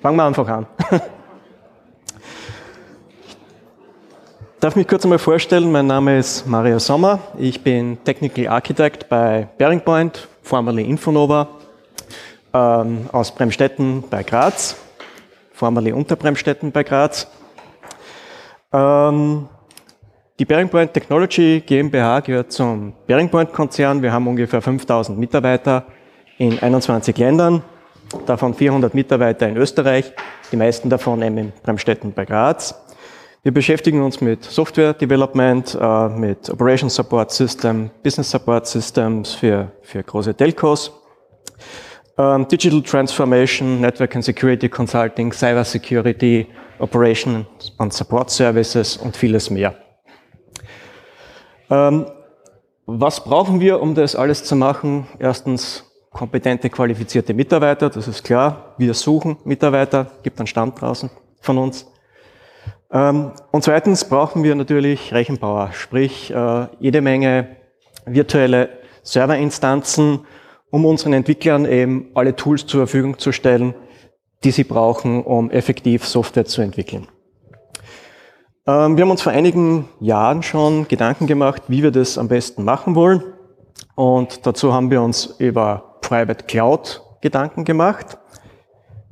fangen wir einfach an. Ich darf mich kurz einmal vorstellen. Mein Name ist Mario Sommer. Ich bin Technical Architect bei Bearing Point, formerly Infonova, ähm, aus Bremstetten bei Graz, formerly unter Bremstetten bei Graz. Ähm, die Bearing Point Technology GmbH gehört zum Bearing Point Konzern. Wir haben ungefähr 5000 Mitarbeiter in 21 Ländern, davon 400 Mitarbeiter in Österreich, die meisten davon eben in Bremstetten bei Graz. Wir beschäftigen uns mit Software Development, äh, mit Operation Support System, Business Support Systems für, für große Telcos, ähm, Digital Transformation, Network and Security Consulting, Cyber Security, Operation and Support Services und vieles mehr. Ähm, was brauchen wir, um das alles zu machen? Erstens kompetente, qualifizierte Mitarbeiter, das ist klar. Wir suchen Mitarbeiter, gibt einen Stand draußen von uns. Ähm, und zweitens brauchen wir natürlich Rechenpower, sprich äh, jede Menge virtuelle Serverinstanzen, um unseren Entwicklern eben alle Tools zur Verfügung zu stellen, die sie brauchen, um effektiv Software zu entwickeln. Ähm, wir haben uns vor einigen Jahren schon Gedanken gemacht, wie wir das am besten machen wollen. Und dazu haben wir uns über Private Cloud Gedanken gemacht.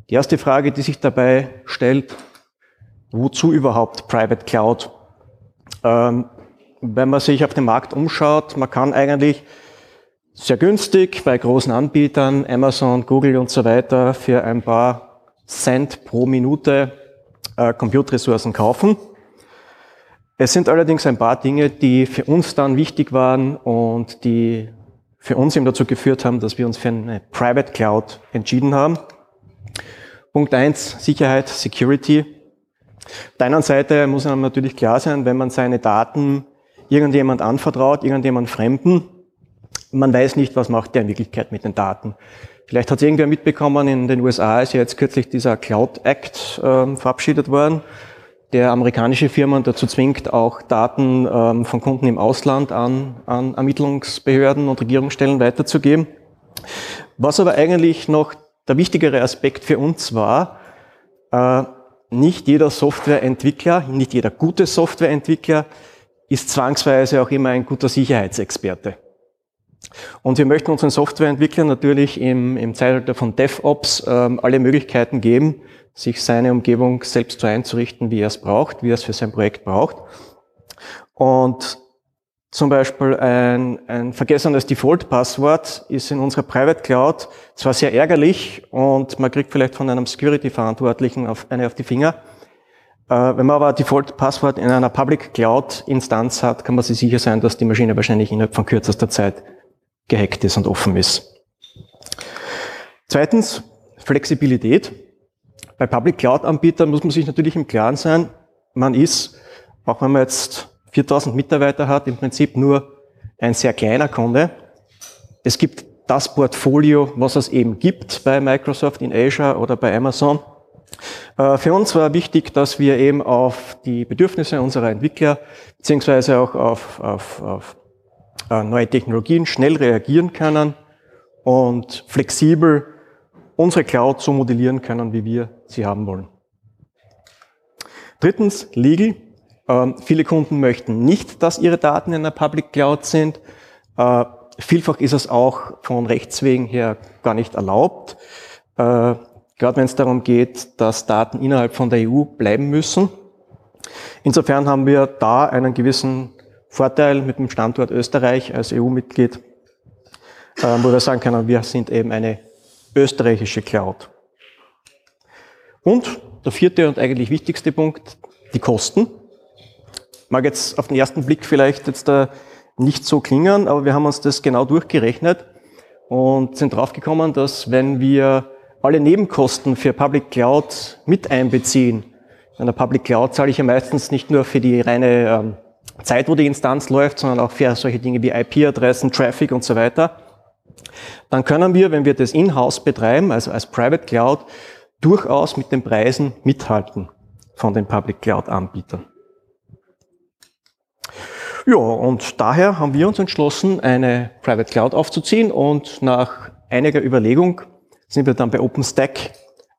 Die erste Frage, die sich dabei stellt, wozu überhaupt Private Cloud? Ähm, wenn man sich auf den Markt umschaut, man kann eigentlich sehr günstig bei großen Anbietern, Amazon, Google und so weiter, für ein paar Cent pro Minute äh, Compute-Ressourcen kaufen. Es sind allerdings ein paar Dinge, die für uns dann wichtig waren und die für uns eben dazu geführt haben, dass wir uns für eine Private Cloud entschieden haben. Punkt eins Sicherheit, Security. Auf der einen Seite muss einem natürlich klar sein, wenn man seine Daten irgendjemand anvertraut, irgendjemand Fremden, man weiß nicht, was macht der in Wirklichkeit mit den Daten. Vielleicht hat es irgendwer mitbekommen, in den USA ist ja jetzt kürzlich dieser Cloud Act äh, verabschiedet worden, der amerikanische Firmen dazu zwingt, auch Daten ähm, von Kunden im Ausland an, an Ermittlungsbehörden und Regierungsstellen weiterzugeben. Was aber eigentlich noch der wichtigere Aspekt für uns war, äh, nicht jeder Softwareentwickler, nicht jeder gute Softwareentwickler ist zwangsweise auch immer ein guter Sicherheitsexperte. Und wir möchten unseren Softwareentwicklern natürlich im, im Zeitalter von DevOps ähm, alle Möglichkeiten geben, sich seine Umgebung selbst so einzurichten, wie er es braucht, wie er es für sein Projekt braucht. Und zum Beispiel ein, ein vergessenes Default-Passwort ist in unserer Private Cloud zwar sehr ärgerlich und man kriegt vielleicht von einem Security-Verantwortlichen auf, eine auf die Finger. Äh, wenn man aber ein Default-Passwort in einer Public Cloud-Instanz hat, kann man sich sicher sein, dass die Maschine wahrscheinlich innerhalb von kürzester Zeit gehackt ist und offen ist. Zweitens, Flexibilität. Bei Public Cloud-Anbietern muss man sich natürlich im Klaren sein, man ist, auch wenn man jetzt 4000 Mitarbeiter hat, im Prinzip nur ein sehr kleiner Kunde. Es gibt das Portfolio, was es eben gibt bei Microsoft in Azure oder bei Amazon. Äh, für uns war wichtig, dass wir eben auf die Bedürfnisse unserer Entwickler beziehungsweise auch auf, auf, auf neue Technologien schnell reagieren können und flexibel unsere Cloud so modellieren können, wie wir sie haben wollen. Drittens, Legal. Ähm, viele Kunden möchten nicht, dass ihre Daten in der Public Cloud sind. Äh, vielfach ist es auch von Rechtswegen her gar nicht erlaubt. Äh, gerade wenn es darum geht, dass Daten innerhalb von der EU bleiben müssen. Insofern haben wir da einen gewissen Vorteil mit dem Standort Österreich als EU-Mitglied, äh, wo wir sagen können, wir sind eben eine österreichische Cloud. Und der vierte und eigentlich wichtigste Punkt, die Kosten mag jetzt auf den ersten Blick vielleicht jetzt nicht so klingen, aber wir haben uns das genau durchgerechnet und sind draufgekommen, dass wenn wir alle Nebenkosten für Public Cloud mit einbeziehen, in der Public Cloud zahle ich ja meistens nicht nur für die reine ähm, Zeit, wo die Instanz läuft, sondern auch für solche Dinge wie IP-Adressen, Traffic und so weiter, dann können wir, wenn wir das in-house betreiben, also als Private Cloud, durchaus mit den Preisen mithalten von den Public Cloud-Anbietern. Ja, und daher haben wir uns entschlossen, eine Private Cloud aufzuziehen und nach einiger Überlegung sind wir dann bei OpenStack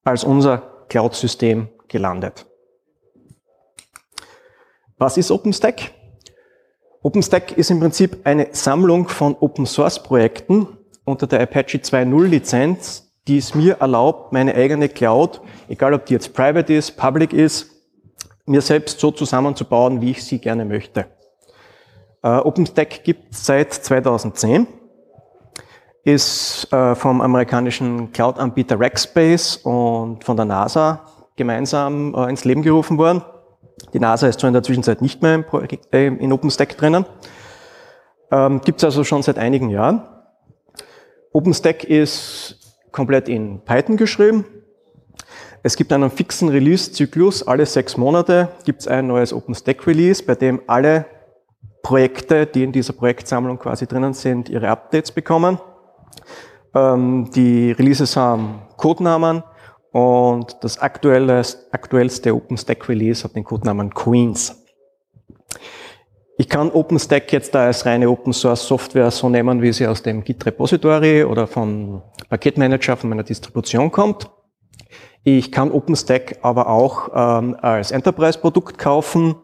als unser Cloud-System gelandet. Was ist OpenStack? OpenStack ist im Prinzip eine Sammlung von Open-Source-Projekten unter der Apache 2.0 Lizenz, die es mir erlaubt, meine eigene Cloud, egal ob die jetzt private ist, public ist, mir selbst so zusammenzubauen, wie ich sie gerne möchte. Uh, OpenStack gibt es seit 2010, ist uh, vom amerikanischen Cloud-Anbieter Rackspace und von der NASA gemeinsam uh, ins Leben gerufen worden. Die NASA ist zwar in der Zwischenzeit nicht mehr Projekt, in OpenStack drinnen, ähm, gibt es also schon seit einigen Jahren. OpenStack ist komplett in Python geschrieben. Es gibt einen fixen Release-Zyklus. Alle sechs Monate gibt es ein neues OpenStack-Release, bei dem alle Projekte, die in dieser Projektsammlung quasi drinnen sind, ihre Updates bekommen. Ähm, die Releases haben Codenamen und das aktuelle, aktuellste OpenStack-Release hat den Codenamen Queens. Ich kann OpenStack jetzt da als reine Open Source Software so nehmen, wie sie aus dem Git Repository oder vom Paketmanager von meiner Distribution kommt. Ich kann OpenStack aber auch ähm, als Enterprise-Produkt kaufen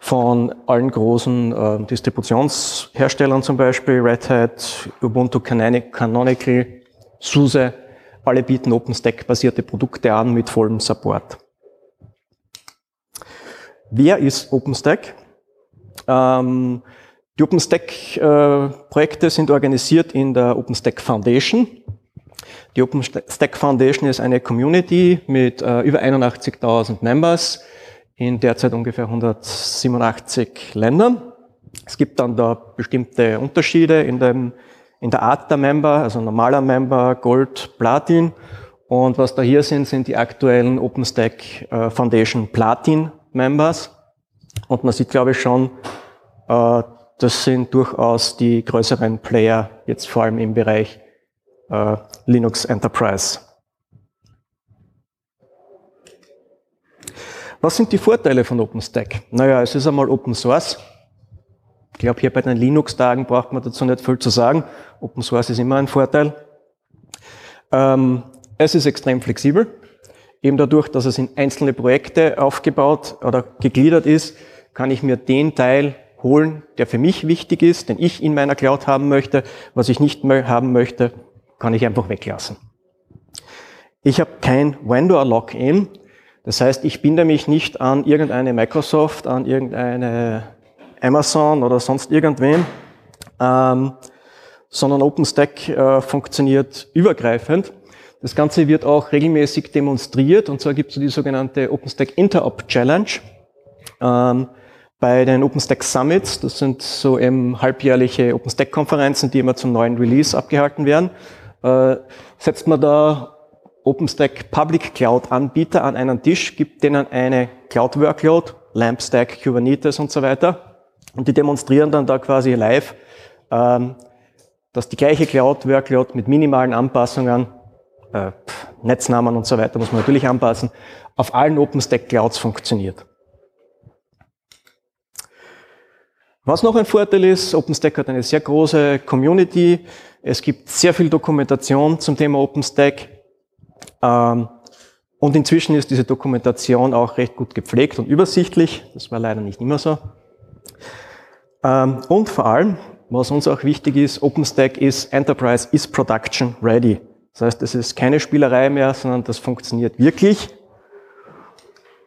von allen großen äh, Distributionsherstellern zum Beispiel, Red Hat, Ubuntu Canonical, SUSE, alle bieten OpenStack-basierte Produkte an mit vollem Support. Wer ist OpenStack? Ähm, die OpenStack-Projekte äh, sind organisiert in der OpenStack Foundation. Die OpenStack Foundation ist eine Community mit äh, über 81.000 Members in derzeit ungefähr 187 Ländern. Es gibt dann da bestimmte Unterschiede in, dem, in der Art der Member, also normaler Member, Gold, Platin. Und was da hier sind, sind die aktuellen OpenStack äh, Foundation Platin Members. Und man sieht, glaube ich, schon, äh, das sind durchaus die größeren Player, jetzt vor allem im Bereich äh, Linux Enterprise. Was sind die Vorteile von OpenStack? Naja, es ist einmal Open Source. Ich glaube, hier bei den Linux-Tagen braucht man dazu nicht viel zu sagen. Open Source ist immer ein Vorteil. Ähm, es ist extrem flexibel. Eben dadurch, dass es in einzelne Projekte aufgebaut oder gegliedert ist, kann ich mir den Teil holen, der für mich wichtig ist, den ich in meiner Cloud haben möchte. Was ich nicht mehr haben möchte, kann ich einfach weglassen. Ich habe kein Vendor-Login. Das heißt, ich binde mich nicht an irgendeine Microsoft, an irgendeine Amazon oder sonst irgendwen, ähm, sondern OpenStack äh, funktioniert übergreifend. Das Ganze wird auch regelmäßig demonstriert und zwar gibt es die sogenannte OpenStack Interop Challenge ähm, bei den OpenStack Summits. Das sind so eben halbjährliche OpenStack-Konferenzen, die immer zum neuen Release abgehalten werden. Äh, setzt man da OpenStack Public Cloud Anbieter an einen Tisch, gibt denen eine Cloud Workload, LampStack, Kubernetes und so weiter. Und die demonstrieren dann da quasi live, ähm, dass die gleiche Cloud Workload mit minimalen Anpassungen äh, Netznamen und so weiter muss man natürlich anpassen, auf allen OpenStack Clouds funktioniert. Was noch ein Vorteil ist, OpenStack hat eine sehr große Community. Es gibt sehr viel Dokumentation zum Thema OpenStack. Ähm, und inzwischen ist diese Dokumentation auch recht gut gepflegt und übersichtlich. Das war leider nicht immer so. Ähm, und vor allem, was uns auch wichtig ist, OpenStack ist Enterprise is Production Ready. Das heißt, es ist keine Spielerei mehr, sondern das funktioniert wirklich.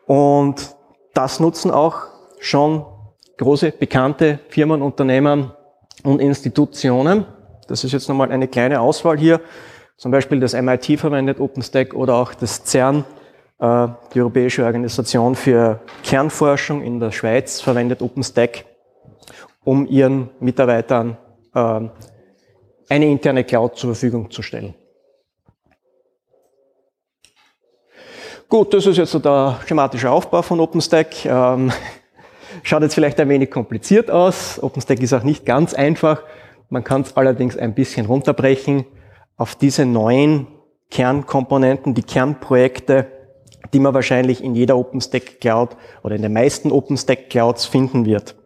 Und das nutzen auch schon große, bekannte Firmen, Unternehmen und Institutionen. Das ist jetzt nochmal eine kleine Auswahl hier. Zum Beispiel das MIT verwendet OpenStack oder auch das CERN, äh, die Europäische Organisation für Kernforschung in der Schweiz, verwendet OpenStack, um ihren Mitarbeitern äh, eine interne Cloud zur Verfügung zu stellen. Gut, das ist jetzt so der schematische Aufbau von OpenStack. Ähm, schaut jetzt vielleicht ein wenig kompliziert aus. OpenStack ist auch nicht ganz einfach. Man kann es allerdings ein bisschen runterbrechen auf diese neuen Kernkomponenten, die Kernprojekte, die man wahrscheinlich in jeder OpenStack Cloud oder in den meisten OpenStack Clouds finden wird.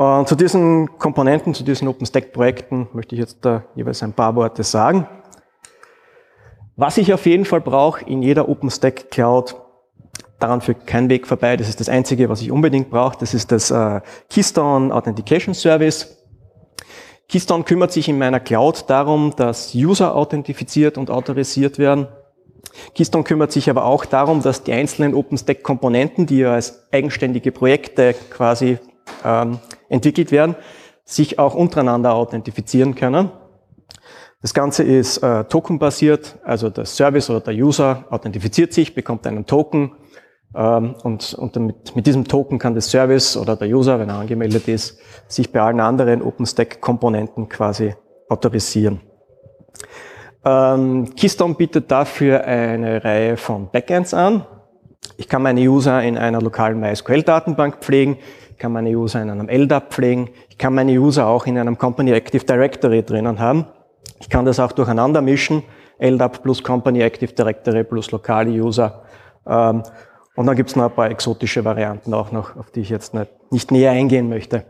Und zu diesen Komponenten, zu diesen OpenStack Projekten möchte ich jetzt da jeweils ein paar Worte sagen. Was ich auf jeden Fall brauche in jeder OpenStack Cloud, daran führt kein Weg vorbei, das ist das Einzige, was ich unbedingt brauche, das ist das äh, Keystone Authentication Service. Keystone kümmert sich in meiner Cloud darum, dass User authentifiziert und autorisiert werden. Keystone kümmert sich aber auch darum, dass die einzelnen OpenStack-Komponenten, die ja als eigenständige Projekte quasi ähm, entwickelt werden, sich auch untereinander authentifizieren können. Das Ganze ist äh, tokenbasiert, also der Service oder der User authentifiziert sich, bekommt einen Token ähm, und, und mit, mit diesem Token kann der Service oder der User, wenn er angemeldet ist, sich bei allen anderen OpenStack-Komponenten quasi autorisieren. Ähm, Keystone bietet dafür eine Reihe von Backends an. Ich kann meine User in einer lokalen MySQL-Datenbank pflegen, kann meine User in einem LDAP pflegen, ich kann meine User auch in einem Company Active Directory drinnen haben. Ich kann das auch durcheinander mischen, LDAP plus Company Active Directory plus lokale User. Ähm, und dann gibt es noch ein paar exotische Varianten auch noch, auf die ich jetzt nicht, nicht näher eingehen möchte.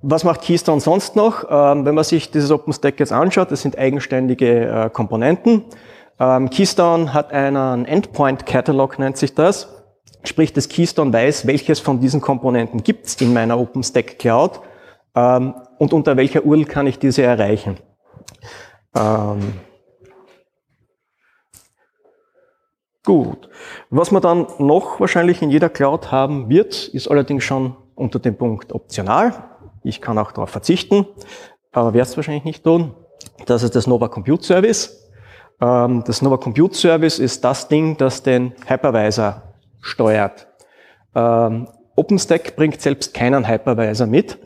Was macht Keystone sonst noch? Ähm, wenn man sich dieses OpenStack jetzt anschaut, das sind eigenständige äh, Komponenten. Ähm, Keystone hat einen Endpoint Catalog, nennt sich das. Sprich, das Keystone weiß, welches von diesen Komponenten gibt es in meiner OpenStack Cloud ähm, und unter welcher URL kann ich diese erreichen. Ähm, gut. Was man dann noch wahrscheinlich in jeder Cloud haben wird, ist allerdings schon unter dem Punkt optional. Ich kann auch darauf verzichten, aber werde es wahrscheinlich nicht tun. Das ist das Nova Compute Service. Ähm, das Nova Compute Service ist das Ding, das den Hypervisor steuert. Ähm, OpenStack bringt selbst keinen Hypervisor mit.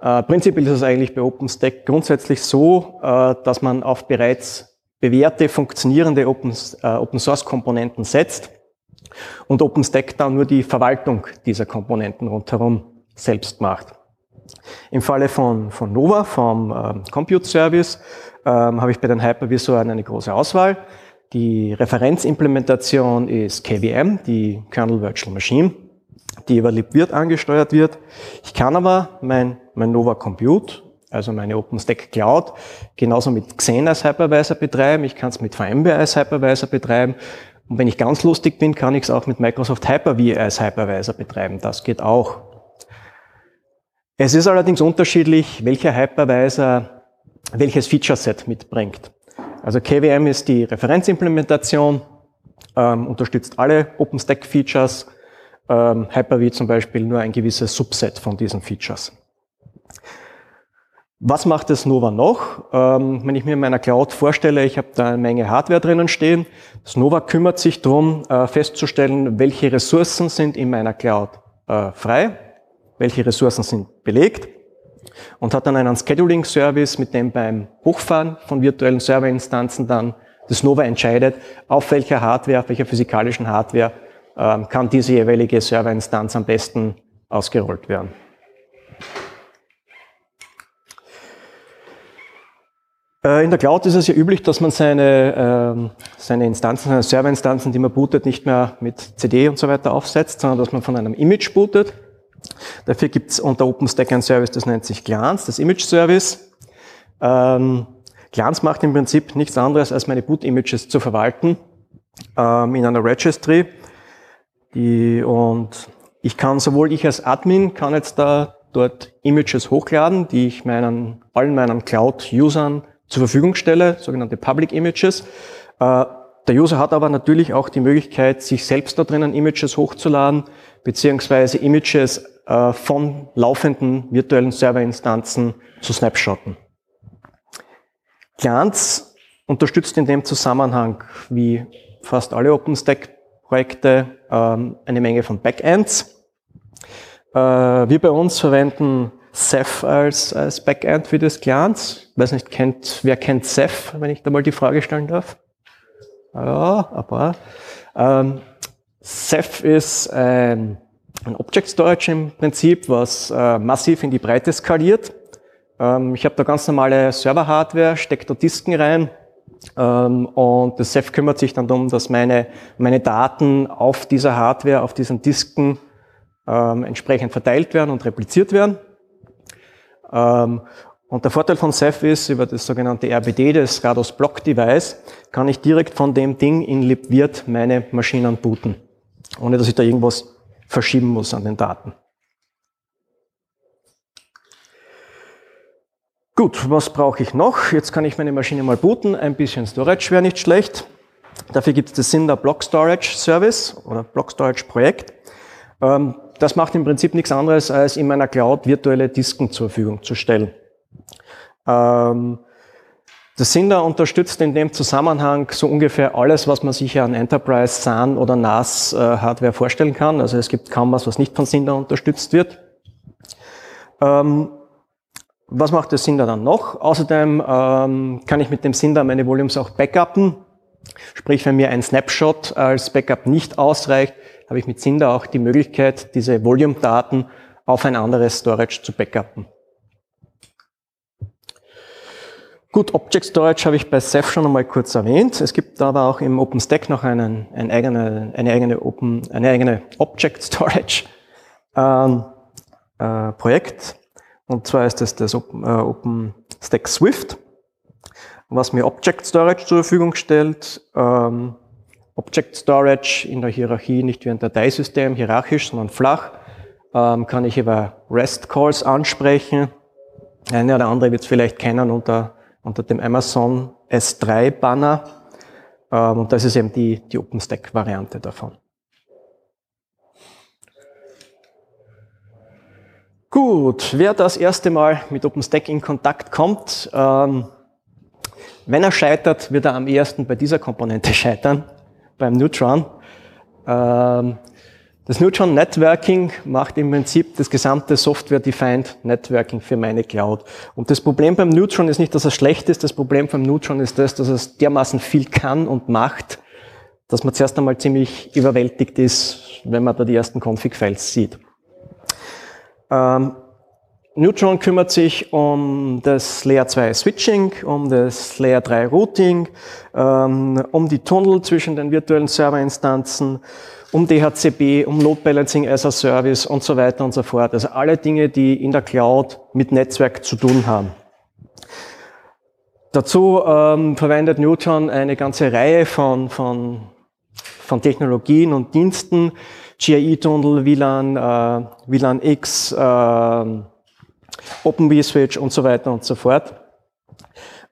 Äh, prinzipiell ist es eigentlich bei OpenStack grundsätzlich so, äh, dass man auf bereits bewährte, funktionierende Open, äh, Open Source Komponenten setzt und OpenStack dann nur die Verwaltung dieser Komponenten rundherum selbst macht. Im Falle von, von Nova, vom ähm, Compute Service, ähm, habe ich bei den Hypervisoren eine große Auswahl. Die Referenzimplementation ist KVM, die Kernel Virtual Machine die über libvirt angesteuert wird. Ich kann aber mein, mein Nova Compute, also meine OpenStack Cloud, genauso mit Xen als Hypervisor betreiben. Ich kann es mit VMware als Hypervisor betreiben. Und wenn ich ganz lustig bin, kann ich es auch mit Microsoft Hyper-V als Hypervisor betreiben. Das geht auch. Es ist allerdings unterschiedlich, welcher Hypervisor welches Feature-Set mitbringt. Also KVM ist die Referenzimplementation, ähm, unterstützt alle OpenStack-Features, ähm, Hyper-V zum Beispiel nur ein gewisses Subset von diesen Features. Was macht das Nova noch? Ähm, wenn ich mir in meiner Cloud vorstelle, ich habe da eine Menge Hardware drinnen stehen, das Nova kümmert sich darum, äh, festzustellen, welche Ressourcen sind in meiner Cloud äh, frei, welche Ressourcen sind belegt und hat dann einen Scheduling-Service, mit dem beim Hochfahren von virtuellen Serverinstanzen dann das Nova entscheidet, auf welcher Hardware, auf welcher physikalischen Hardware ähm, kann diese jeweilige Serverinstanz am besten ausgerollt werden. Äh, in der Cloud ist es ja üblich, dass man seine, ähm, seine Instanzen, seine Serverinstanzen, die man bootet, nicht mehr mit CD und so weiter aufsetzt, sondern dass man von einem Image bootet. Dafür gibt es unter OpenStack ein Service, das nennt sich Glance, das Image Service. Ähm, Glance macht im Prinzip nichts anderes, als meine Boot-Images zu verwalten ähm, in einer Registry. Die, und ich kann sowohl ich als Admin kann jetzt da dort Images hochladen, die ich meinen, allen meinen Cloud-Usern zur Verfügung stelle, sogenannte Public Images. Äh, der User hat aber natürlich auch die Möglichkeit, sich selbst da drinnen Images hochzuladen, beziehungsweise Images äh, von laufenden virtuellen Serverinstanzen zu snapshotten. Glance unterstützt in dem Zusammenhang, wie fast alle OpenStack Projekte ähm, eine Menge von Backends. Äh, wir bei uns verwenden Ceph als, als Backend für das. Ich weiß nicht, kennt, wer kennt Ceph, wenn ich da mal die Frage stellen darf? Ja, paar. Ähm, Ceph ist ein, ein Object Storage im Prinzip, was äh, massiv in die Breite skaliert. Ähm, ich habe da ganz normale Server-Hardware, stecke da Disken rein, ähm, und das Ceph kümmert sich dann darum, dass meine, meine Daten auf dieser Hardware, auf diesen Disken ähm, entsprechend verteilt werden und repliziert werden. Ähm, Und der Vorteil von Ceph ist, über das sogenannte RBD, das Rados Block Device, kann ich direkt von dem Ding in libvirt meine Maschinen booten, ohne dass ich da irgendwas verschieben muss an den Daten. Gut, was brauche ich noch? Jetzt kann ich meine Maschine mal booten. Ein bisschen Storage wäre nicht schlecht. Dafür gibt es das Cinder Block Storage Service oder Block Storage Projekt. Ähm, das macht im Prinzip nichts anderes, als in meiner Cloud virtuelle Disken zur Verfügung zu stellen. Das Cinder unterstützt in dem Zusammenhang so ungefähr alles, was man sich an Enterprise, SAN oder NAS äh, Hardware vorstellen kann. Also es gibt kaum was, was nicht von Cinder unterstützt wird. Ähm, was macht der Cinder dann noch? Außerdem ähm, kann ich mit dem Cinder meine Volumes auch backuppen. Sprich, wenn mir ein Snapshot als Backup nicht ausreicht, habe ich mit Cinder auch die Möglichkeit, diese Volume-Daten auf ein anderes Storage zu backuppen. Gut, Object Storage habe ich bei Ceph schon einmal kurz erwähnt. Es gibt aber auch im OpenStack noch einen, ein eigene, eine eigene Open, eine eigene Object Storage ähm, äh, Projekt. Und zwar ist das das Open, äh, OpenStack Swift, was mir Object Storage zur Verfügung stellt. Ähm, Object Storage in der Hierarchie nicht wie ein Dateisystem, hierarchisch, sondern flach. Ähm, kann ich über REST Calls ansprechen. Eine oder andere wird es vielleicht kennen unter unter dem Amazon S3 Banner. Ähm, und das ist eben die, die OpenStack-Variante davon. Gut, wer das erste Mal mit OpenStack in Kontakt kommt, ähm, wenn er scheitert, wird er am ehesten bei dieser Komponente scheitern, beim Neutron. Ähm, das Neutron Networking macht im Prinzip das gesamte Software-Defined Networking für meine Cloud. Und das Problem beim Neutron ist nicht, dass es schlecht ist. Das Problem beim Neutron ist das, dass es dermaßen viel kann und macht, dass man zuerst einmal ziemlich überwältigt ist, wenn man da die ersten Config-Files sieht. Ähm, Neutron kümmert sich um das Layer 2 Switching, um das Layer 3 Routing, ähm, um die Tunnel zwischen den virtuellen Serverinstanzen, um DHCP, um Load Balancing as a Service und so weiter und so fort. Also alle Dinge, die in der Cloud mit Netzwerk zu tun haben. Dazu ähm, verwendet Newton eine ganze Reihe von, von, von Technologien und Diensten, GIE-Tunnel, WLAN, äh, WLAN X, äh, OpenVSwitch und so weiter und so fort.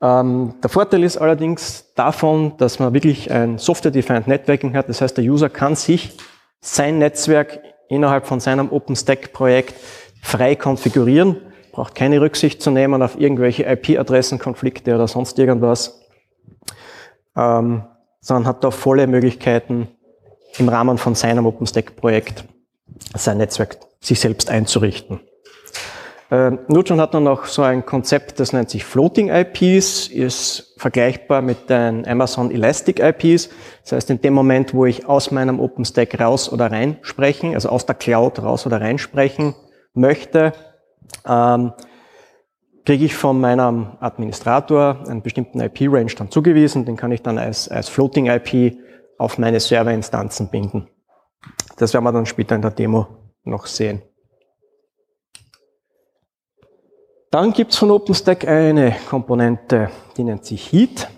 Ähm, der Vorteil ist allerdings davon, dass man wirklich ein Software-Defined Networking hat. Das heißt, der User kann sich sein Netzwerk innerhalb von seinem OpenStack-Projekt frei konfigurieren, braucht keine Rücksicht zu nehmen auf irgendwelche IP-Adressenkonflikte oder sonst irgendwas, ähm, sondern hat da volle Möglichkeiten, im Rahmen von seinem OpenStack-Projekt sein Netzwerk sich selbst einzurichten. Äh, Nutron hat dann noch so ein Konzept, das nennt sich Floating IPs, ist vergleichbar mit den Amazon Elastic IPs. Das heißt, in dem Moment, wo ich aus meinem OpenStack raus oder rein sprechen, also aus der Cloud raus oder rein sprechen möchte, ähm, kriege ich von meinem Administrator einen bestimmten IP-Range dann zugewiesen. Den kann ich dann als, als Floating IP auf meine Serverinstanzen binden. Das werden wir dann später in der Demo noch sehen. Dann gibt es von OpenStack eine Komponente, die nennt sich Heat.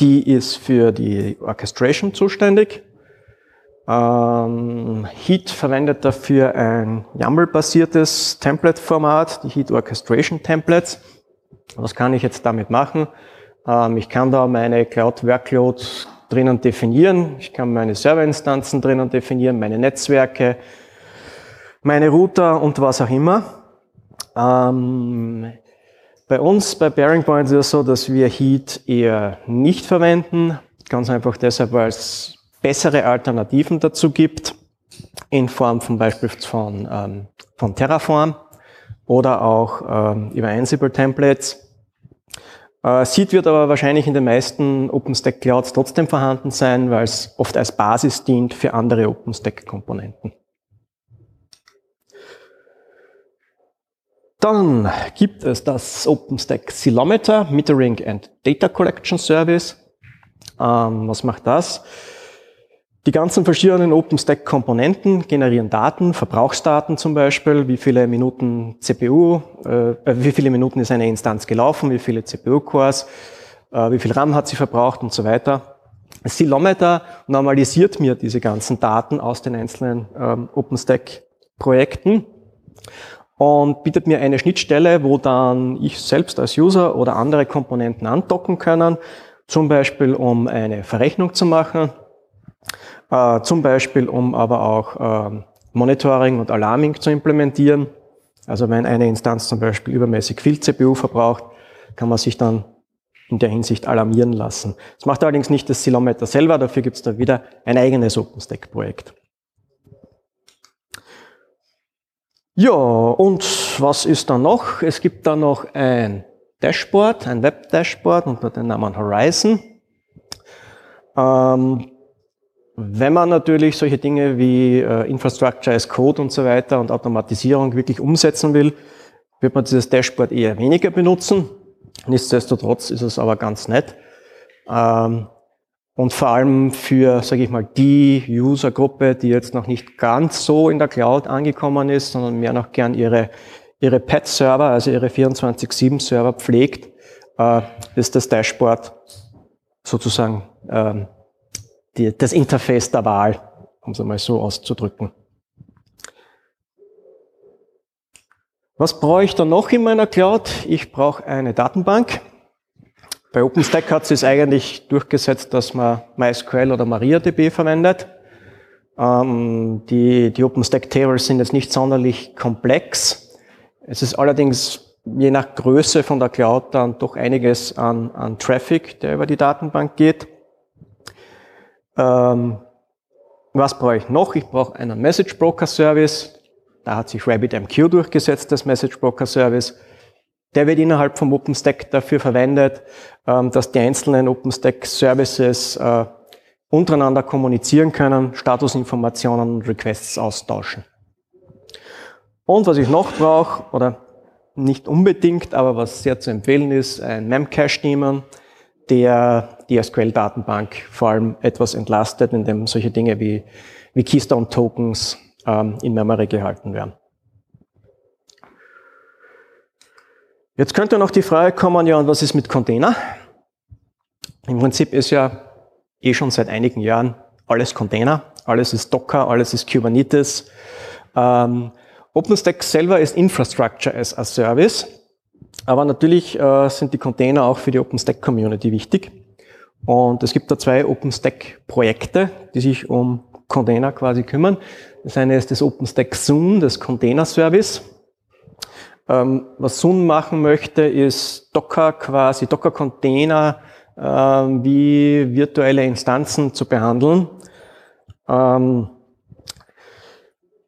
Die ist für die Orchestration zuständig. Ähm, Heat verwendet dafür ein YAML-basiertes Template-Format, die Heat Orchestration Templates. Was kann ich jetzt damit machen? Ähm, ich kann da meine Cloud-Workloads drinnen definieren. Ich kann meine Serverinstanzen drinnen definieren, meine Netzwerke, meine Router und was auch immer. Ähm, bei uns bei Bearing Point ist es so, dass wir Heat eher nicht verwenden, ganz einfach deshalb, weil es bessere Alternativen dazu gibt, in Form zum Beispiel von, ähm, von Terraform oder auch ähm, über Ansible Templates. Äh, Seed wird aber wahrscheinlich in den meisten OpenStack Clouds trotzdem vorhanden sein, weil es oft als Basis dient für andere OpenStack Komponenten. Dann gibt es das OpenStack Silometer Metering and Data Collection Service. Ähm, was macht das? Die ganzen verschiedenen OpenStack-Komponenten generieren Daten, Verbrauchsdaten zum Beispiel, wie viele Minuten CPU, äh, wie viele Minuten ist eine Instanz gelaufen, wie viele CPU-Cores, äh, wie viel RAM hat sie verbraucht und so weiter. Silometer normalisiert mir diese ganzen Daten aus den einzelnen ähm, OpenStack-Projekten und bietet mir eine Schnittstelle, wo dann ich selbst als User oder andere Komponenten andocken können, zum Beispiel um eine Verrechnung zu machen äh, zum Beispiel, um aber auch äh, Monitoring und Alarming zu implementieren. Also wenn eine Instanz zum Beispiel übermäßig viel CPU verbraucht, kann man sich dann in der Hinsicht alarmieren lassen. Das macht allerdings nicht das Silometer selber, dafür gibt es da wieder ein eigenes OpenStack-Projekt. Ja, und was ist da noch? Es gibt da noch ein Dashboard, ein Web-Dashboard unter dem Namen Horizon. Ähm, wenn man natürlich solche Dinge wie äh, Infrastructure as Code und so weiter und Automatisierung wirklich umsetzen will, wird man dieses Dashboard eher weniger benutzen. Nichtsdestotrotz ist es aber ganz nett. Ähm, und vor allem für, sage ich mal, die Usergruppe, die jetzt noch nicht ganz so in der Cloud angekommen ist, sondern mehr noch gern ihre, ihre Pet-Server, also ihre 24-7-Server pflegt, äh, ist das Dashboard sozusagen ähm, das Interface der Wahl, um es einmal so auszudrücken. Was brauche ich dann noch in meiner Cloud? Ich brauche eine Datenbank. Bei OpenStack hat es eigentlich durchgesetzt, dass man MySQL oder MariaDB verwendet. Ähm, die, die OpenStack-Tables sind jetzt nicht sonderlich komplex. Es ist allerdings je nach Größe von der Cloud dann doch einiges an, an Traffic, der über die Datenbank geht. Ähm, was brauche ich noch? Ich brauche einen Message Broker Service. Da hat sich RabbitMQ durchgesetzt, das Message Broker Service. Der wird innerhalb vom OpenStack dafür verwendet, ähm, dass die einzelnen OpenStack Services äh, untereinander kommunizieren können, Statusinformationen und Requests austauschen. Und was ich noch brauche, oder nicht unbedingt, aber was sehr zu empfehlen ist, ein Memcache-Daemon der die SQL-Datenbank vor allem etwas entlastet, indem solche Dinge wie, wie Keystone-Tokens ähm, in Memory gehalten werden. Jetzt könnte noch die Frage kommen, ja, und was ist mit Container? Im Prinzip ist ja eh schon seit einigen Jahren alles Container, alles ist Docker, alles ist Kubernetes. Ähm, OpenStack selber ist Infrastructure as a Service. Aber natürlich äh, sind die Container auch für die OpenStack-Community wichtig. Und es gibt da zwei OpenStack-Projekte, die sich um Container quasi kümmern. Das eine ist das OpenStack Zoom, das Container Service. Ähm, was Zoom machen möchte, ist Docker quasi, Docker-Container äh, wie virtuelle Instanzen zu behandeln. Ähm,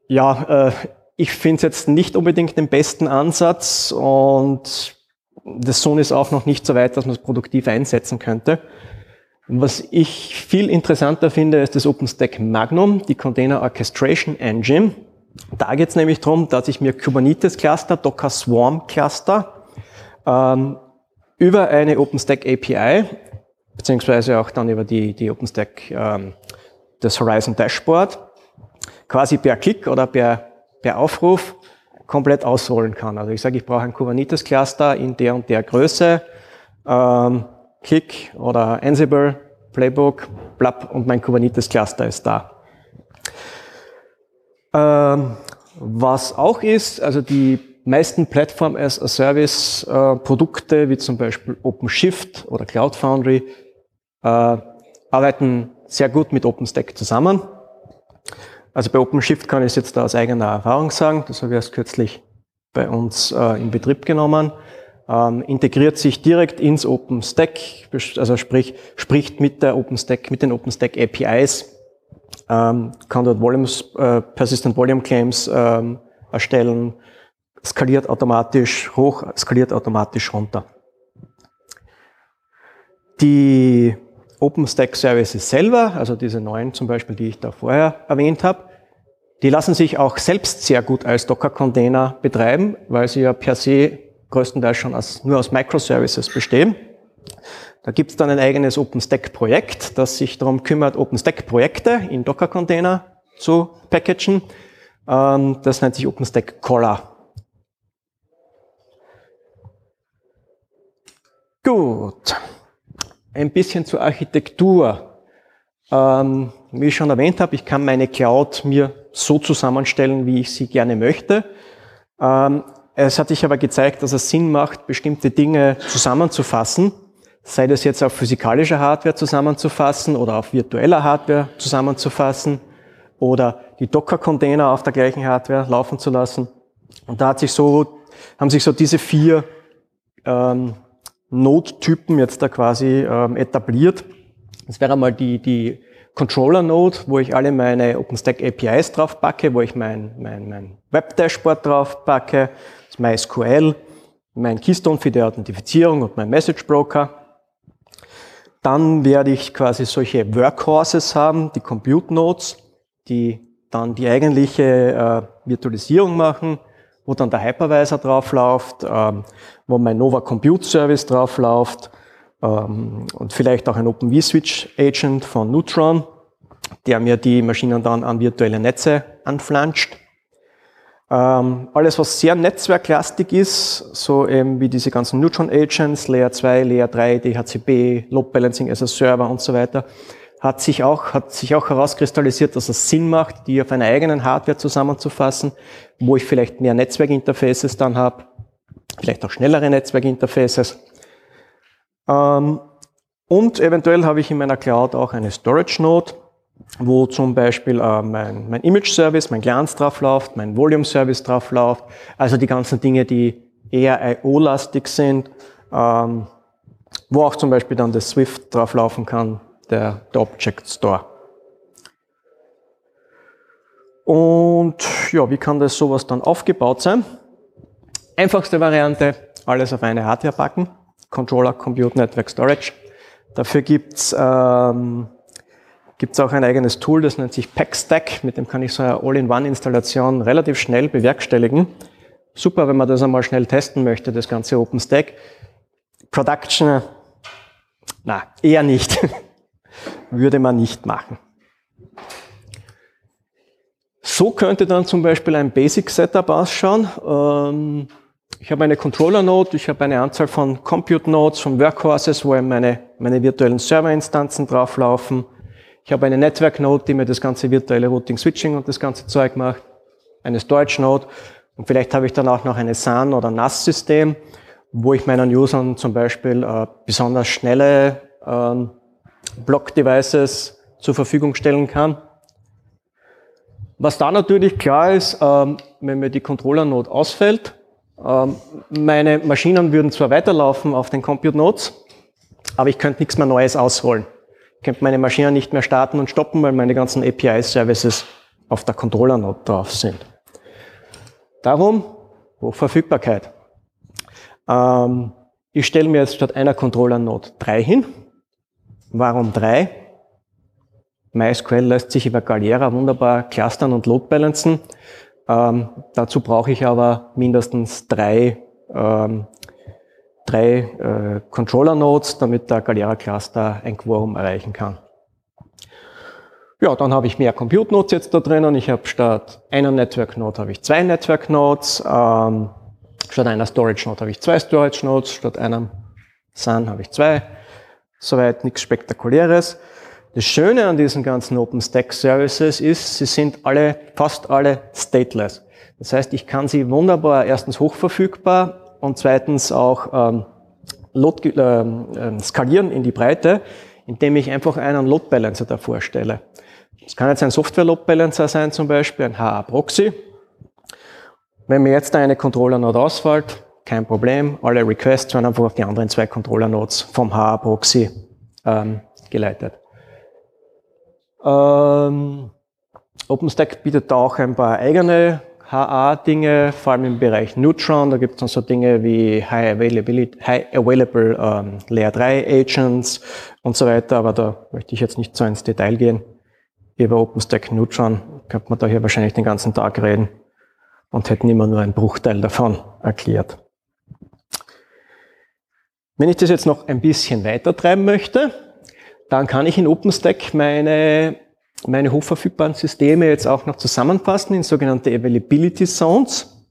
ja, äh, ich finde es jetzt nicht unbedingt den besten Ansatz und das Zoom ist auch noch nicht so weit, dass man es produktiv einsetzen könnte. Was ich viel interessanter finde, ist das OpenStack Magnum, die Container Orchestration Engine. Da geht es nämlich darum, dass ich mir Kubernetes Cluster, Docker Swarm Cluster ähm, über eine OpenStack API beziehungsweise auch dann über die, die OpenStack ähm, das Horizon Dashboard quasi per Klick oder per per Aufruf komplett ausrollen kann. Also ich sage, ich brauche ein Kubernetes-Cluster in der und der Größe, ähm, Kick oder Ansible, Playbook, blab, und mein Kubernetes-Cluster ist da. Ähm, was auch ist, also die meisten Platform as a Service äh, Produkte, wie zum Beispiel OpenShift oder Cloud Foundry, äh, arbeiten sehr gut mit OpenStack zusammen. Also bei OpenShift kann ich es jetzt aus eigener Erfahrung sagen, das habe ich erst kürzlich bei uns äh, in Betrieb genommen. Ähm, integriert sich direkt ins OpenStack, also sprich, spricht mit der OpenStack, mit den OpenStack APIs, ähm, kann dort Volumes, äh, Persistent Volume Claims ähm, erstellen, skaliert automatisch hoch, skaliert automatisch runter. Die OpenStack Services selber, also diese neuen zum Beispiel, die ich da vorher erwähnt habe, die lassen sich auch selbst sehr gut als Docker-Container betreiben, weil sie ja per se größtenteils schon aus, nur aus Microservices bestehen. Da gibt es dann ein eigenes OpenStack-Projekt, das sich darum kümmert, OpenStack-Projekte in Docker-Container zu packagen. Ähm, das nennt sich OpenStack Collar. Gut, ein bisschen zur Architektur. Ähm, wie ich schon erwähnt habe, ich kann meine Cloud mir so zusammenstellen, wie ich sie gerne möchte. Ähm, es hat sich aber gezeigt, dass es Sinn macht, bestimmte Dinge zusammenzufassen, sei das jetzt auf physikalischer Hardware zusammenzufassen oder auf virtueller Hardware zusammenzufassen oder die Docker-Container auf der gleichen Hardware laufen zu lassen. Und da hat sich so, haben sich so diese vier ähm, Node-Typen jetzt da quasi ähm, etabliert. Das wäre einmal die, die Controller-Node, wo ich alle meine OpenStack APIs drauf packe, wo ich mein, mein, mein Web-Dashboard drauf packe, das MySQL, mein Keystone für die Authentifizierung und mein Message Broker. Dann werde ich quasi solche Workhorses haben, die Compute Nodes, die dann die eigentliche äh, Virtualisierung machen, wo dann der Hypervisor drauf läuft, ähm, wo mein Nova Compute Service drauf läuft ähm, und vielleicht auch ein Open vSwitch Agent von Neutron, der mir die Maschinen dann an virtuelle Netze anflanscht. Ähm, alles, was sehr netzwerklastig ist, so eben wie diese ganzen Neutron Agents, Layer 2, Layer 3, DHCP, Load Balancing as a Server und so weiter, hat sich auch, hat sich auch herauskristallisiert, dass es Sinn macht, die auf einer eigenen Hardware zusammenzufassen, wo ich vielleicht mehr Netzwerkinterfaces dann habe, vielleicht auch schnellere Netzwerkinterfaces. Ähm, und eventuell habe ich in meiner Cloud auch eine Storage Node, wo zum Beispiel äh, mein, mein Image Service, mein Glance drauf läuft, mein Volume Service drauf läuft, also die ganzen Dinge, die eher IO-lastig sind, ähm, wo auch zum Beispiel dann das Swift drauf laufen kann, der, der Object Store. Und ja, wie kann das sowas dann aufgebaut sein? Einfachste Variante, alles auf eine Hardware packen. Controller, Compute, Network, Storage. Dafür gibt's ähm, gibt's auch ein eigenes Tool, das nennt sich PackStack. Mit dem kann ich so eine All-in-One-Installation relativ schnell bewerkstelligen. Super, wenn man das einmal schnell testen möchte, das ganze OpenStack. Production, na, eher nicht. würde man nicht machen. So könnte dann zum Beispiel ein Basic Setup ausschauen. Ähm, ich habe eine Controller Node, ich habe eine Anzahl von Compute Nodes, von Workhorses, wo meine, meine virtuellen Serverinstanzen drauflaufen. Ich habe eine Network Node, die mir das ganze virtuelle Routing Switching und das ganze Zeug macht. Eine Storage Node. Und vielleicht habe ich dann auch noch eine SAN oder NAS-System, wo ich meinen Usern zum Beispiel äh, besonders schnelle ähm, Block-Devices zur Verfügung stellen kann. Was da natürlich klar ist, ähm, wenn mir die Controller-Node ausfällt, ähm, meine Maschinen würden zwar weiterlaufen auf den Compute-Nodes, aber ich könnte nichts mehr Neues ausrollen. Könnte meine Maschinen nicht mehr starten und stoppen, weil meine ganzen API-Services auf der Controller-Node drauf sind. Darum Hochverfügbarkeit. Ähm, ich stelle mir jetzt statt einer Controller-Node drei hin Warum drei? MySQL lässt sich über Galera wunderbar clustern und load balancen. Ähm, dazu brauche ich aber mindestens drei, ähm, drei äh, Controller-Nodes, damit der Galera-Cluster ein Quorum erreichen kann. Ja, dann habe ich mehr Compute-Nodes jetzt da drinnen. Ich habe statt einer Network-Node habe ich zwei Network-Nodes. Ähm, statt einer Storage-Node habe ich zwei Storage-Nodes. Statt einem SAN habe ich zwei. Soweit nichts Spektakuläres. Das Schöne an diesen ganzen OpenStack Services ist, sie sind alle, fast alle stateless. Das heißt, ich kann sie wunderbar erstens hochverfügbar und zweitens auch ähm, Load, äh, äh, skalieren in die Breite, indem ich einfach einen Load Balancer davor stelle. Das kann jetzt ein Software Load Balancer sein, zum Beispiel ein HA Proxy. Wenn mir jetzt eine Controller-Node ausfällt, kein Problem. Alle Requests werden einfach auf die anderen zwei Controller-Nodes vom HA-Proxy ähm, geleitet. Ähm, OpenStack bietet da auch ein paar eigene HA-Dinge, vor allem im Bereich Neutron. Da gibt es dann so Dinge wie High, Availability, High Available ähm, Layer 3 Agents und so weiter, aber da möchte ich jetzt nicht so ins Detail gehen. Über OpenStack Neutron könnte man da hier wahrscheinlich den ganzen Tag reden und hätten immer nur einen Bruchteil davon erklärt. Wenn ich das jetzt noch ein bisschen weiter treiben möchte, dann kann ich in OpenStack meine, meine hochverfügbaren Systeme jetzt auch noch zusammenfassen in sogenannte Availability Zones.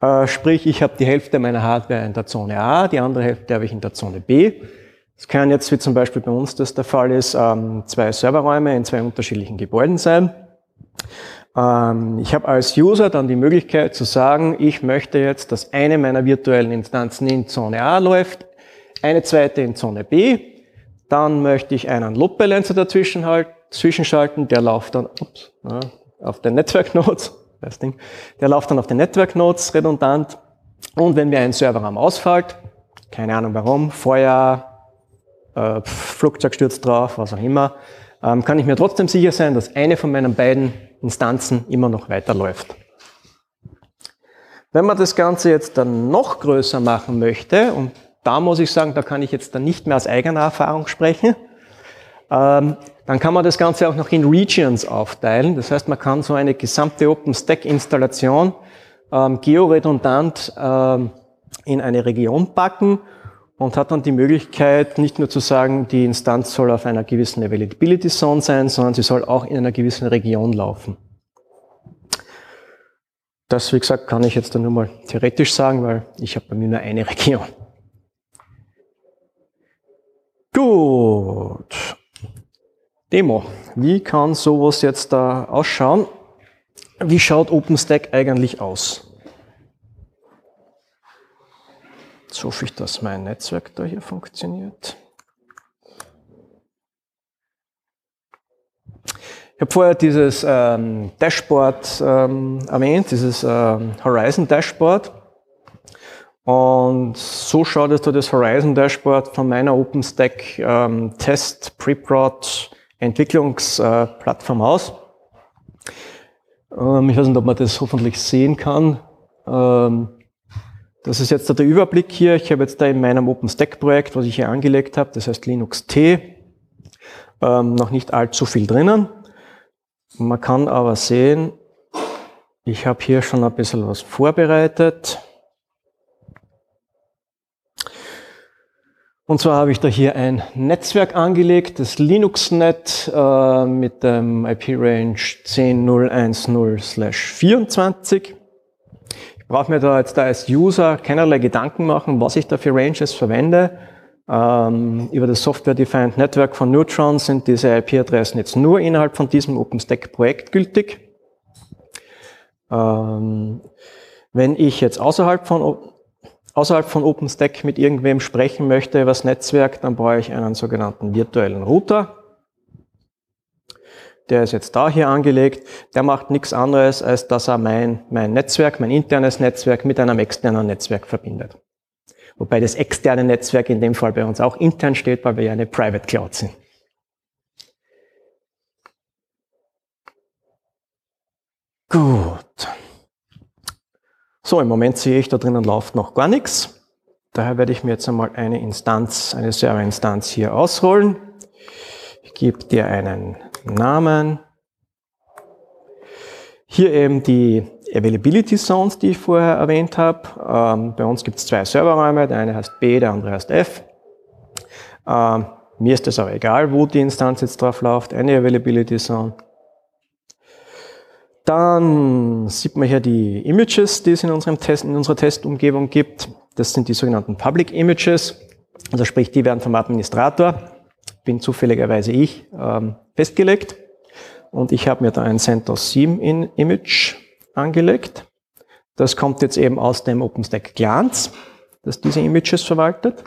Äh, sprich, ich habe die Hälfte meiner Hardware in der Zone A, die andere Hälfte habe ich in der Zone B. Es kann jetzt, wie zum Beispiel bei uns das der Fall ist, ähm, zwei Serverräume in zwei unterschiedlichen Gebäuden sein. Ähm, ich habe als User dann die Möglichkeit zu sagen, ich möchte jetzt, dass eine meiner virtuellen Instanzen in Zone A läuft, eine zweite in Zone B. Dann möchte ich einen Load Balancer dazwischen halt, zwischenschalten, der läuft dann ups, ja, auf den Netzwerknodes, das Ding, der läuft dann auf den Netzwerknodes redundant. Und wenn mir ein Serverraum ausfällt, keine Ahnung warum, Feuer, äh, Flugzeug stürzt drauf, was auch immer, ähm, kann ich mir trotzdem sicher sein, dass eine von meinen beiden Instanzen immer noch weiterläuft. Wenn man das Ganze jetzt dann noch größer machen möchte, und da muss ich sagen, da kann ich jetzt dann nicht mehr aus eigener Erfahrung sprechen, dann kann man das Ganze auch noch in Regions aufteilen. Das heißt, man kann so eine gesamte OpenStack-Installation ähm, georedundant ähm, in eine Region packen und hat dann die Möglichkeit, nicht nur zu sagen, die Instanz soll auf einer gewissen Availability Zone sein, sondern sie soll auch in einer gewissen Region laufen. Das, wie gesagt, kann ich jetzt dann nur mal theoretisch sagen, weil ich habe bei mir nur eine Region. Gut. Demo. Wie kann sowas jetzt da ausschauen? Wie schaut OpenStack eigentlich aus? Jetzt hoffe ich, dass mein Netzwerk da hier funktioniert. Ich habe vorher dieses ähm, Dashboard ähm, erwähnt, dieses ähm, Horizon Dashboard. Und so schaut jetzt das Horizon Dashboard von meiner OpenStack ähm, Test Preprod Entwicklungsplattform aus. Ähm, ich weiß nicht, ob man das hoffentlich sehen kann. Ähm, das ist jetzt der Überblick hier. Ich habe jetzt da in meinem OpenStack-Projekt, was ich hier angelegt habe, das heißt Linux T, ähm, noch nicht allzu viel drinnen. Man kann aber sehen, ich habe hier schon ein bisschen was vorbereitet. Und zwar habe ich da hier ein Netzwerk angelegt, das LinuxNet äh, mit dem IP-Range 10.0.1.0/24 brauche mir da jetzt da als User keinerlei Gedanken machen, was ich da für Ranges verwende. Ähm, über das Software-Defined Network von Neutron sind diese IP-Adressen jetzt nur innerhalb von diesem OpenStack-Projekt gültig. Ähm, wenn ich jetzt außerhalb von, außerhalb von OpenStack mit irgendwem sprechen möchte über das Netzwerk, dann brauche ich einen sogenannten virtuellen Router der ist jetzt da hier angelegt, der macht nichts anderes, als dass er mein, mein Netzwerk, mein internes Netzwerk mit einem externen Netzwerk verbindet. Wobei das externe Netzwerk in dem Fall bei uns auch intern steht, weil wir ja eine Private Cloud sind. Gut. So, im Moment sehe ich, da drinnen läuft noch gar nichts. Daher werde ich mir jetzt einmal eine Instanz, eine Serverinstanz hier ausrollen. Ich gebe dir einen Namen. Hier eben die Availability Zones, die ich vorher erwähnt habe. Ähm, bei uns gibt es zwei Serverräume, der eine heißt B, der andere heißt F. Ähm, mir ist es aber egal, wo die Instanz jetzt drauf läuft, eine Availability Zone. Dann sieht man hier die Images, die es in, unserem Test, in unserer Testumgebung gibt. Das sind die sogenannten Public Images. Also sprich, die werden vom Administrator bin zufälligerweise ich, ähm, festgelegt. Und ich habe mir da ein CentOS 7 in Image angelegt. Das kommt jetzt eben aus dem OpenStack Glance, das diese Images verwaltet.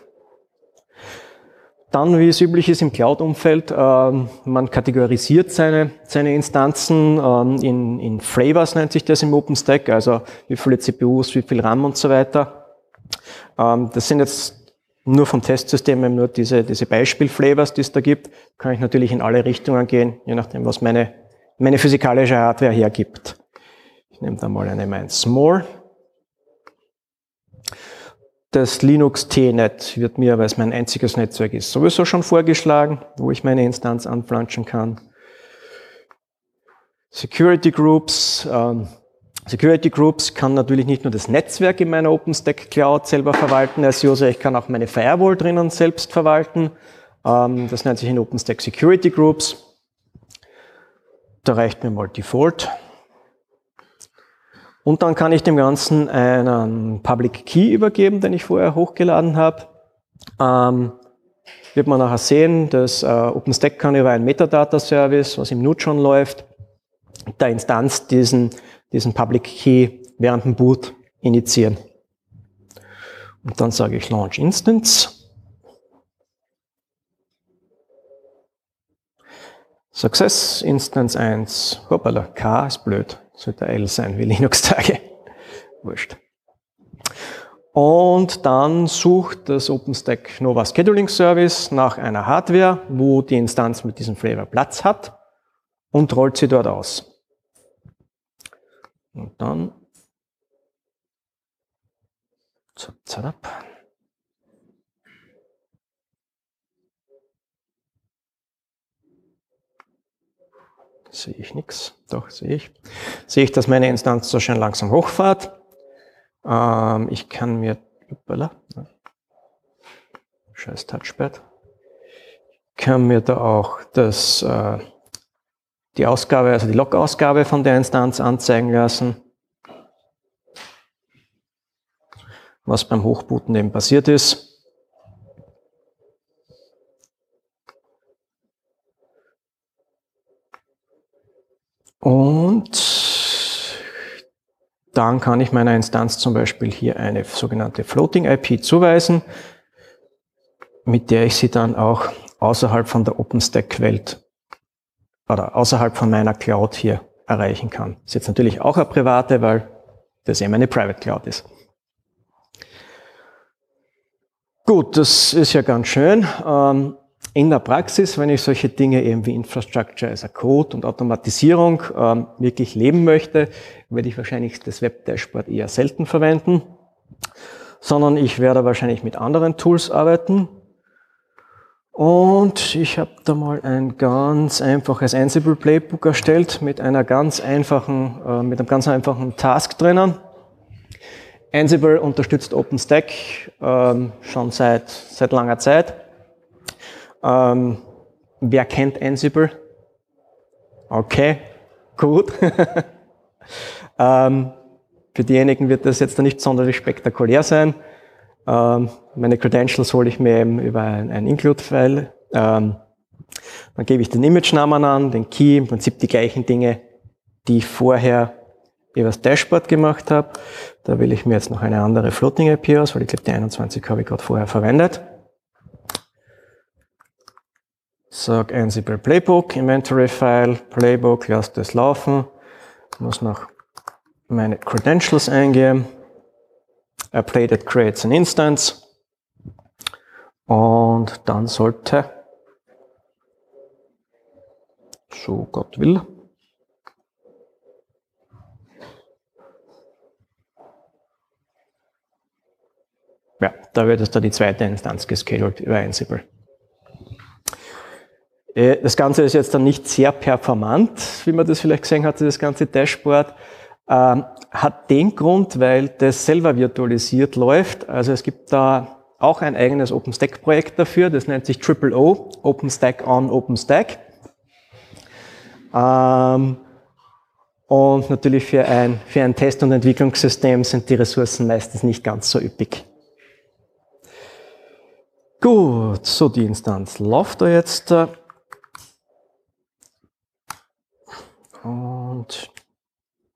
Dann, wie es üblich ist im Cloud-Umfeld, äh, man kategorisiert seine, seine Instanzen ähm, in, in Flavors, nennt sich das im OpenStack, also wie viele CPUs, wie viel RAM und so weiter. Ähm, das sind jetzt nur vom Testsystem nur diese, diese Beispielflavors, die es da gibt, kann ich natürlich in alle Richtungen gehen, je nachdem, was meine, meine physikalische Hardware hergibt. Ich nehme da mal eine Mainz More. Das Linux T-Net wird mir, weil es mein einziges Netzwerk ist, sowieso schon vorgeschlagen, wo ich meine Instanz anflanschen kann. Security Groups, ähm, Security Groups kann natürlich nicht nur das Netzwerk in meiner OpenStack Cloud selber verwalten als User, ich kann auch meine Firewall drinnen selbst verwalten. Ähm, das nennt sich in OpenStack Security Groups. Da reicht mir mal Default. Und dann kann ich dem Ganzen einen Public Key übergeben, den ich vorher hochgeladen habe. Ähm, wird man nachher sehen, dass äh, OpenStack kann über einen Metadata-Service, was im Node schon läuft, der Instanz diesen, diesen Public Key während dem Boot initiieren. Und dann sage ich Launch Instance. Success, Instance 1, hoppala, K ist blöd, sollte L sein, wie Linux-Tage. Wurscht. Und dann sucht das OpenStack Nova Scheduling Service nach einer Hardware, wo die Instanz mit diesem Flavor Platz hat und rollt sie dort aus. Und dann zap, zap. Sehe ich nichts. Doch, sehe ich. Sehe ich, dass meine Instanz so schön langsam hochfahrt. Ähm, ich kann mir, uppala, scheiß Touchpad, kann mir da auch das, äh, die Ausgabe, also die Log-Ausgabe von der Instanz anzeigen lassen. Was beim Hochbooten eben passiert ist. Und dann kann ich meiner Instanz zum Beispiel hier eine sogenannte Floating IP zuweisen, mit der ich sie dann auch außerhalb von der OpenStack-Welt oder außerhalb von meiner Cloud hier erreichen kann. Ist jetzt natürlich auch eine private, weil das eben eine Private Cloud ist. Gut, das ist ja ganz schön. Ähm, in der Praxis, wenn ich solche Dinge eben wie Infrastructure as a Code und Automatisierung ähm, wirklich leben möchte, werde ich wahrscheinlich das Web-Dashboard eher selten verwenden, sondern ich werde wahrscheinlich mit anderen Tools arbeiten. Und ich habe da mal ein ganz einfaches Ansible Playbook erstellt mit einer ganz einfachen, äh, mit einem ganz einfachen Task drinnen. Ansible unterstützt OpenStack ähm, schon seit, seit langer Zeit. Ähm, wer kennt Ansible? Okay, gut. ähm, für diejenigen wird das jetzt nicht sonderlich spektakulär sein. Ähm, meine Credentials hole ich mir eben über ein, ein Include-File. Ähm, dann gebe ich den Image-Namen an, den Key, im Prinzip die gleichen Dinge, die ich vorher über das Dashboard gemacht habe. Da wähle ich mir jetzt noch eine andere Floating IP aus, weil ich glaube, die 21 habe ich gerade vorher verwendet. Sag Ansible Playbook, Inventory File, Playbook, lass das laufen. Muss noch meine Credentials eingeben. Updated creates an instance. Und dann sollte, so Gott will, ja, da wird es da die zweite Instanz gescheduled über Ansible. Äh, das Ganze ist jetzt dann nicht sehr performant, wie man das vielleicht gesehen hat, das ganze Dashboard. Ähm, hat den Grund, weil das selber virtualisiert läuft. Also es gibt da auch ein eigenes OpenStack-Projekt dafür, das nennt sich Triple O, OpenStack on OpenStack. Ähm, und natürlich für ein, für ein Test- und Entwicklungssystem sind die Ressourcen meistens nicht ganz so üppig. Gut, so die Instanz läuft da jetzt. Und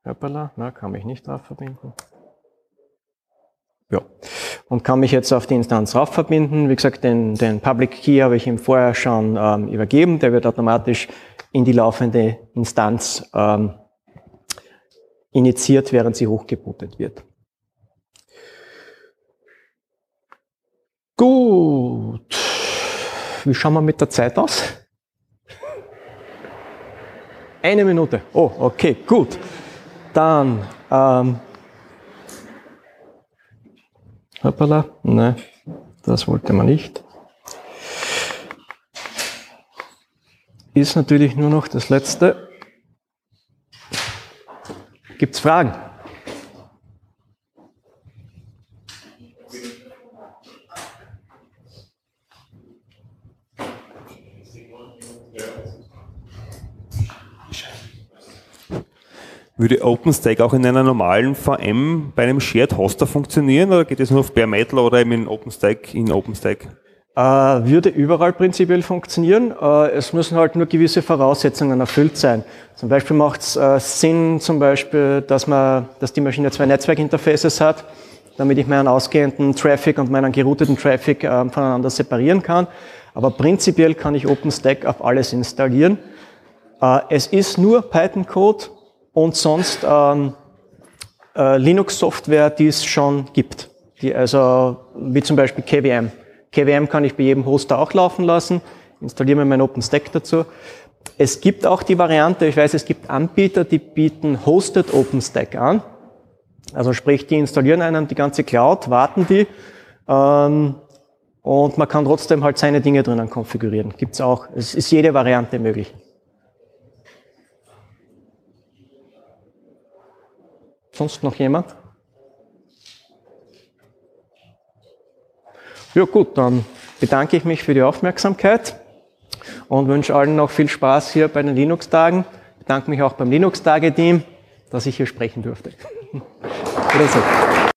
hoppala, na, kann mich nicht drauf verbinden. Ja, und kann mich jetzt auf die Instanz rauf verbinden. Wie gesagt, den, den Public Key habe ich ihm vorher schon ähm, übergeben. Der wird automatisch in die laufende Instanz ähm, initiiert, während sie hochgebootet wird. Gut. Wie schauen wir mit der Zeit aus? Eine Minute. Oh, okay, gut. Dann, ähm, hoppala, ne, das wollte man nicht. Ist natürlich nur noch das letzte. Gibt's Fragen? Würde OpenStack auch in einer normalen VM bei einem Shared Hoster funktionieren oder geht es nur auf Bare Metal oder eben in OpenStack in OpenStack? Äh, würde überall prinzipiell funktionieren. Äh, es müssen halt nur gewisse Voraussetzungen erfüllt sein. Zum Beispiel macht es äh, Sinn, zum Beispiel, dass man, dass die Maschine zwei Netzwerkinterfaces hat, damit ich meinen ausgehenden Traffic und meinen gerouteten Traffic äh, voneinander separieren kann. Aber prinzipiell kann ich OpenStack auf alles installieren. Äh, es ist nur Python-Code und sonst ähm, äh, Linux-Software, die es schon gibt. Die also, wie zum Beispiel KVM. KVM kann ich bei jedem Hoster auch laufen lassen, installiere mir mein OpenStack dazu. Es gibt auch die Variante, ich weiß, es gibt Anbieter, die bieten Hosted OpenStack an. Also sprich, die installieren einem die ganze Cloud, warten die ähm, und man kann trotzdem halt seine Dinge drinnen konfigurieren. Gibt's auch. Es ist jede Variante möglich. Sonst noch jemand? Ja gut, dann bedanke ich mich für die Aufmerksamkeit und wünsche allen noch viel Spaß hier bei den Linux-Tagen. Bedanke mich auch beim Linux-Tage-Team, dass ich hier sprechen durfte. Grüße.